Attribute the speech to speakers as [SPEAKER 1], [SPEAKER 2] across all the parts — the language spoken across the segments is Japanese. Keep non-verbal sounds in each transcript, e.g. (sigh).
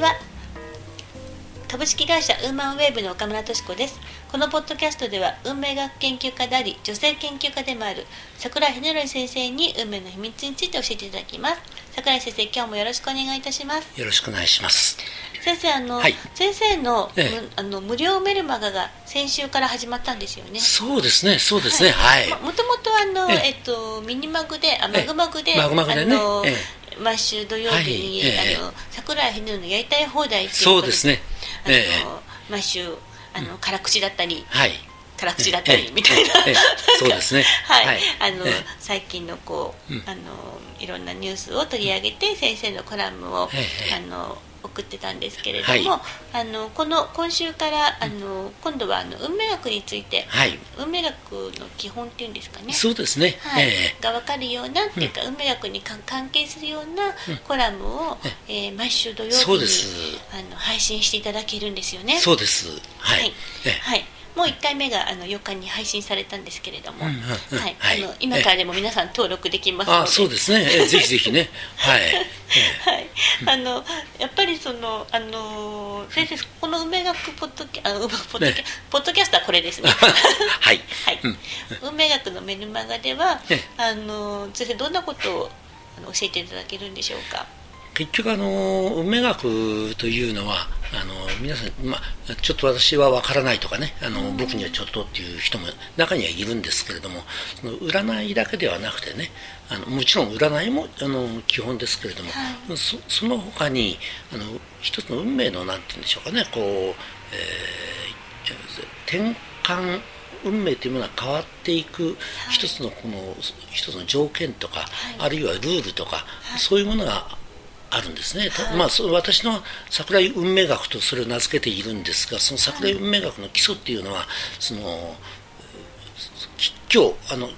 [SPEAKER 1] ちは株式会社ウーマンウェーブの岡村敏子です。このポッドキャストでは運命学研究家であり女性研究家でもある桜井秀則先生に運命の秘密について教えていただきます。桜井先生今日もよろしくお願いいたします。
[SPEAKER 2] よろしくお願いします。
[SPEAKER 1] 先生あの、はい、先生の,、ええ、あの無料メルマガが先週から始まったんですよね。
[SPEAKER 2] そうですねそうですねはい、
[SPEAKER 1] もともとあの、えっとミニマグであマグマグで、
[SPEAKER 2] マグマグでね、
[SPEAKER 1] 毎週土曜日に、はい、あの桜井秀のやりたい放題っていう
[SPEAKER 2] そうですね、
[SPEAKER 1] あの、毎週あの辛口だったり、はい。辛口だったりみたいな、
[SPEAKER 2] そうですね。(laughs)
[SPEAKER 1] はい、あの、最近のこう、あのいろんなニュースを取り上げて先生のコラムを、あの送ってたんですけれども、はい、あのこの今週からあの今度はあの運命学について、はい、運命学の基本っていうんですかね。
[SPEAKER 2] そうですね、
[SPEAKER 1] はい。えー、が分かるようなっていうか、うん、運命学に関係するようなコラムを、うん、えー、毎週土曜日にあの配信していただけるんですよね。
[SPEAKER 2] そうです。はい、
[SPEAKER 1] はい。もう1回目があの4日に配信されたんですけれども、はい、あの今からでも皆さん登録できますので、
[SPEAKER 2] あそうですね、ぜひぜひね、(laughs) はい、
[SPEAKER 1] はい、あのやっぱりそのあの先生この梅学ポッドキャあポッドキャ、ね、ポッドキャストはこれですね。(laughs)
[SPEAKER 2] はい、
[SPEAKER 1] はい、梅学のメルマガでは、あの先生どんなことを教えていただけるんでしょうか？
[SPEAKER 2] 結局あの運命学というのはあの皆さん、まあ、ちょっと私は分からないとかねあの僕にはちょっとっていう人も中にはいるんですけれどもその占いだけではなくてねあのもちろん占いもあの基本ですけれども、はい、そその他にあの一つの運命の何て言うんでしょうかねこう、えー、転換運命というものは変わっていく一つのこの一つの条件とか、はい、あるいはルールとか、はい、そういうものがあるんですね、はい、まあ、私の桜井運命学とそれを名付けているんですがその桜井運命学の基礎っていうのはその吉凶あの、え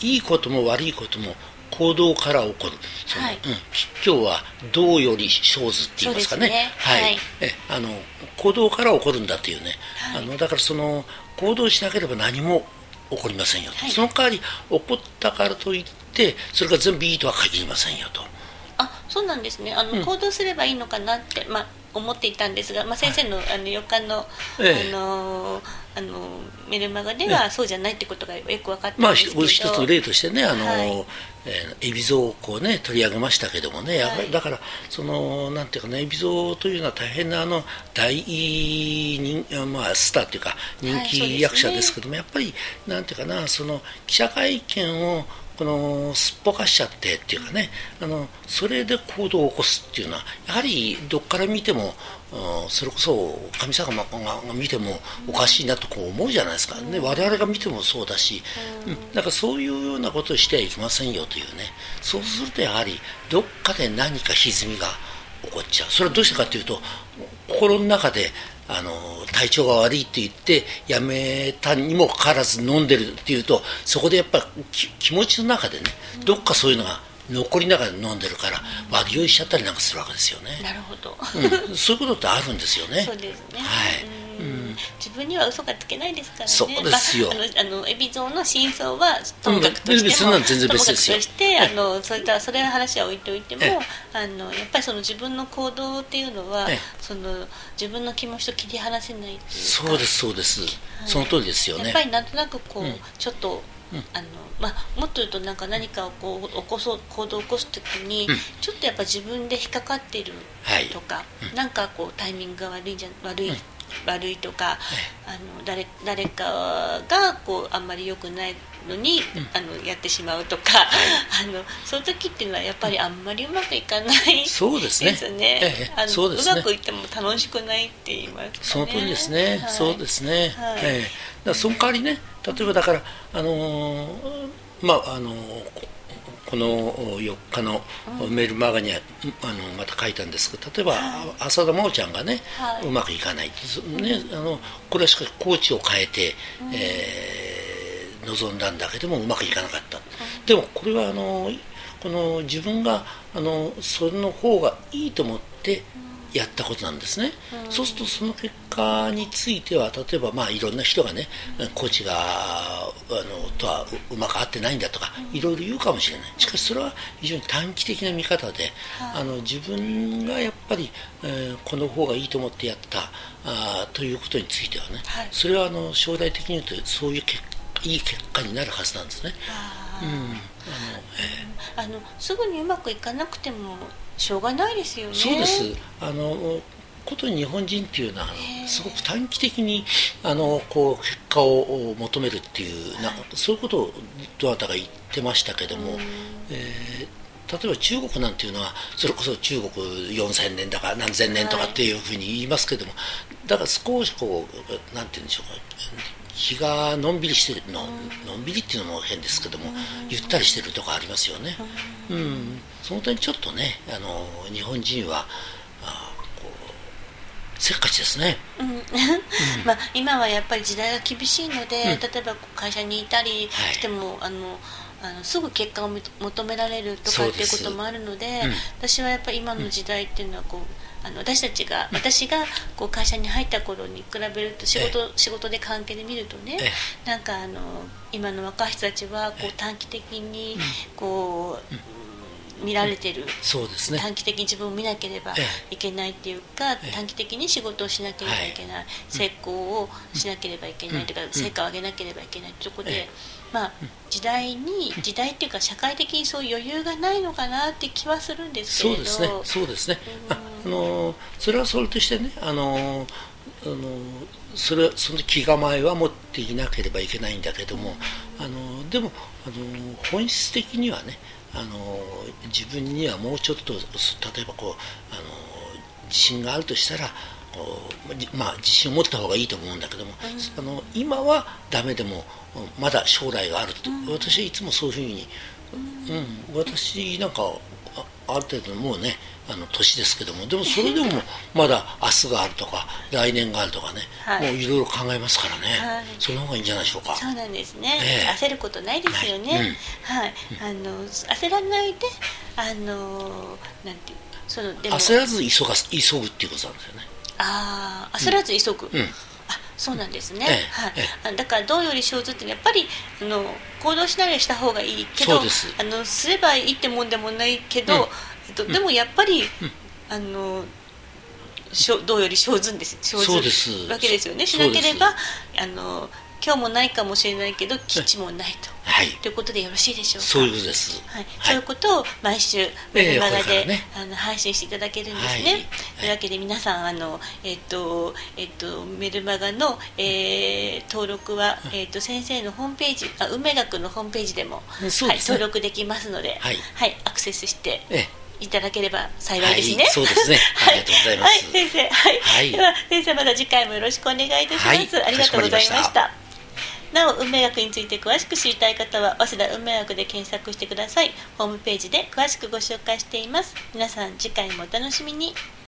[SPEAKER 2] ー、いいことも悪いことも行動から起こる。その、はい、うん、吉凶は道より生ずって言いますかね、ね、はい、はい、えあの行動から起こるんだというね、はい、あのだからその行動しなければ何も起こりませんよと、その代わり起こったからといってそれが全部いいとは限りませんよと。
[SPEAKER 1] あそうなんですね。あの、うん、行動すればいいのかなって、まあ、思っていたんですが、まあ、先生のあの予感の,、ええ、あのあのメルマガではそうじゃないってことがよく分かってまあ、一
[SPEAKER 2] つ例としてねあの、はい、えー、海老蔵をこう、ね、取り上げましたけどもね、はい、だからそのなんていうかね海老蔵というのは大変なあの大人、まあ、スターというか人気役者ですけども、はいね、やっぱりなんていうかなその記者会見をこのすっぽかしちゃってっていうかねあのそれで行動を起こすっていうのはやはりどっから見てもそれこそ神様が見てもおかしいなとこう思うじゃないですか、ね、我々が見てもそうだし、うん、だかそういうようなことをしてはいけませんよというね。そうするとやはりどっかで何か歪みが起こっちゃう。それはどうしてかというと心の中であの体調が悪いって言ってやめたにもかかわらず飲んでるっていうとそこでやっぱ気持ちの中でねどっかそういうのが残りながら飲んでるから悪酔いしちゃったりなんかするわけですよね。
[SPEAKER 1] なるほど、
[SPEAKER 2] うん、そういうことってあるんですよね。(laughs)
[SPEAKER 1] そうですね。
[SPEAKER 2] はい。
[SPEAKER 1] うん、自分には嘘がつけないですからね。
[SPEAKER 2] そうですよ。
[SPEAKER 1] まあ、あの海老蔵の真相はともかくとして
[SPEAKER 2] も、うん、全然別
[SPEAKER 1] ですよ。として、あのそういったそれの話は置いておいても、あのやっぱりその自分の行動っていうのは、その自分の気持ちと切り離せない
[SPEAKER 2] そうですそうです、はい、その通りですよね。
[SPEAKER 1] やっぱりなんとなくこう、ちょっとあのまあ、もっと言うとなんか何かをこう起こそう行動を起こす時に、ちょっとやっぱ自分で引っかかっているとか、はい。うん、なんかこうタイミングが悪いじゃ悪い、うん、悪いとか、はい、あの誰誰かがこうあんまり良くないのに、うん、あのやってしまうとか、はい、(laughs) あのそういう時っていうのはやっぱりあんまりうまくいかない
[SPEAKER 2] そうですね。
[SPEAKER 1] ですね、ええ、あのう、ね、まくいっても楽しくないって言います、ね、
[SPEAKER 2] その通りですね、そうですね、はい。ええ、だその代わりね例えばだからあのー、まああのー、この4日のメールマガには、あのまた書いたんですけど例えば、浅田真央ちゃんがね、はい、うまくいかない、ね、あのこれはしかしコーチを変えて、うん、えー、臨んだんだけどもうまくいかなかった、うん、でもこれはあのこの自分があのその方がいいと思ってやったことなんですね、うん、そうするとその結果については例えばまあいろんな人がねコーチがあのとはうまく合ってないんだとかいろいろ言うかもしれない。しかしそれは非常に短期的な見方で、あの自分がやっぱり、えー、この方がいいと思ってやったあということについてはね、はい、それはあの将来的に言うとそういう結いい結果になるはずなんですね。
[SPEAKER 1] うん、ああのすぐにうまくいかなくてもしょうがないですよね。
[SPEAKER 2] そうです。あのことに日本人っていうのはすごく短期的にあのこう結果を求めるっていうなそういうことをどなたが言ってましたけども、えー、例えば中国なんていうのはそれこそ中国4000年だか何千年とかっていうふうに言いますけども、だから少しこうなんて言うんでしょうか日がのんびりしてるののんびりっていうのも変ですけどもゆったりしてるとこありますよね、うん、その点ちょっとねあの日本人はあこうせっかちですね、うん。(laughs)
[SPEAKER 1] まあ、今はやっぱり時代が厳しいので、うん、例えば会社にいたりしても、はい、あのあのすぐ結果を求められるとかっていうこともあるので、うん、私はやっぱり今の時代っていうのはこうあの私たちが私がこう会社に入った頃に比べると仕事仕事で関係で見るとねなんかあの今の若い人たちはこう短期的にこう、見られてる、
[SPEAKER 2] そうですね、
[SPEAKER 1] 短期的に自分を見なければいけないっていうか、短期的に仕事をしなければいけない、成功をしなければいけないというか、成果を上げなければいけないというところで、まあ、時代に時代っていうか社会的にそういう余裕がないのかなって気はするんですけれど。
[SPEAKER 2] そうですね。そうですね、あのそれはそれとしてねあのあのそれその気構えは持っていなければいけないんだけども、あのでもあの本質的にはねあの自分にはもうちょっと例えばこうあの自信があるとしたらまあ、自信を持った方がいいと思うんだけども、うん、あの今はダメでもまだ将来があると、うん、私はいつもそういうふうに、うん、私なんかある程度もうねあの年ですけどもでもそれでも (laughs) まだ明日があるとか来年があるとかね、はい、もういろいろ考えますからね、はい、その方がいいんじゃないでしょうか。
[SPEAKER 1] そうなんですね、えー、焦ることないですよね。はい、うん、あの焦らないであのなんていう
[SPEAKER 2] そのでも。焦らず急が急ぐっていうことなんですよね。
[SPEAKER 1] ああ焦らず急ぐ、うん、うんそうなんですね、はい、だからどうより生ずってやっぱりあの行動しないようにした方がいいけどあのすればいいってもんでもないけど、うん、えっと、でもやっぱり、うん、あのどうより生ずんです。生ずるわけですよね。しなければあの今日もないかもしれないけど基地もないと、はい、ということでよろしいでしょうか？
[SPEAKER 2] そういうことです、
[SPEAKER 1] はい、そういうことを毎週ウェブマガで、ね、あの配信していただけるんですね、はい、というわけで皆さんあの、えっ、とえっ、と、メルマガの、えー、登録は、えっと、先生のホームページあ梅学のホームページでも、ね、はい、登録できますので、はい。アクセスしていただければ幸いですね。はい、
[SPEAKER 2] そうですね。(laughs) ありがとうございます。はい、
[SPEAKER 1] 先生、はい、はい、では先生また次回もよろしくお願いいたします。ありがとうございました。なお運命学について詳しく知りたい方は早稲田運命学で検索してください。ホームページで詳しくご紹介しています。皆さん次回もお楽しみに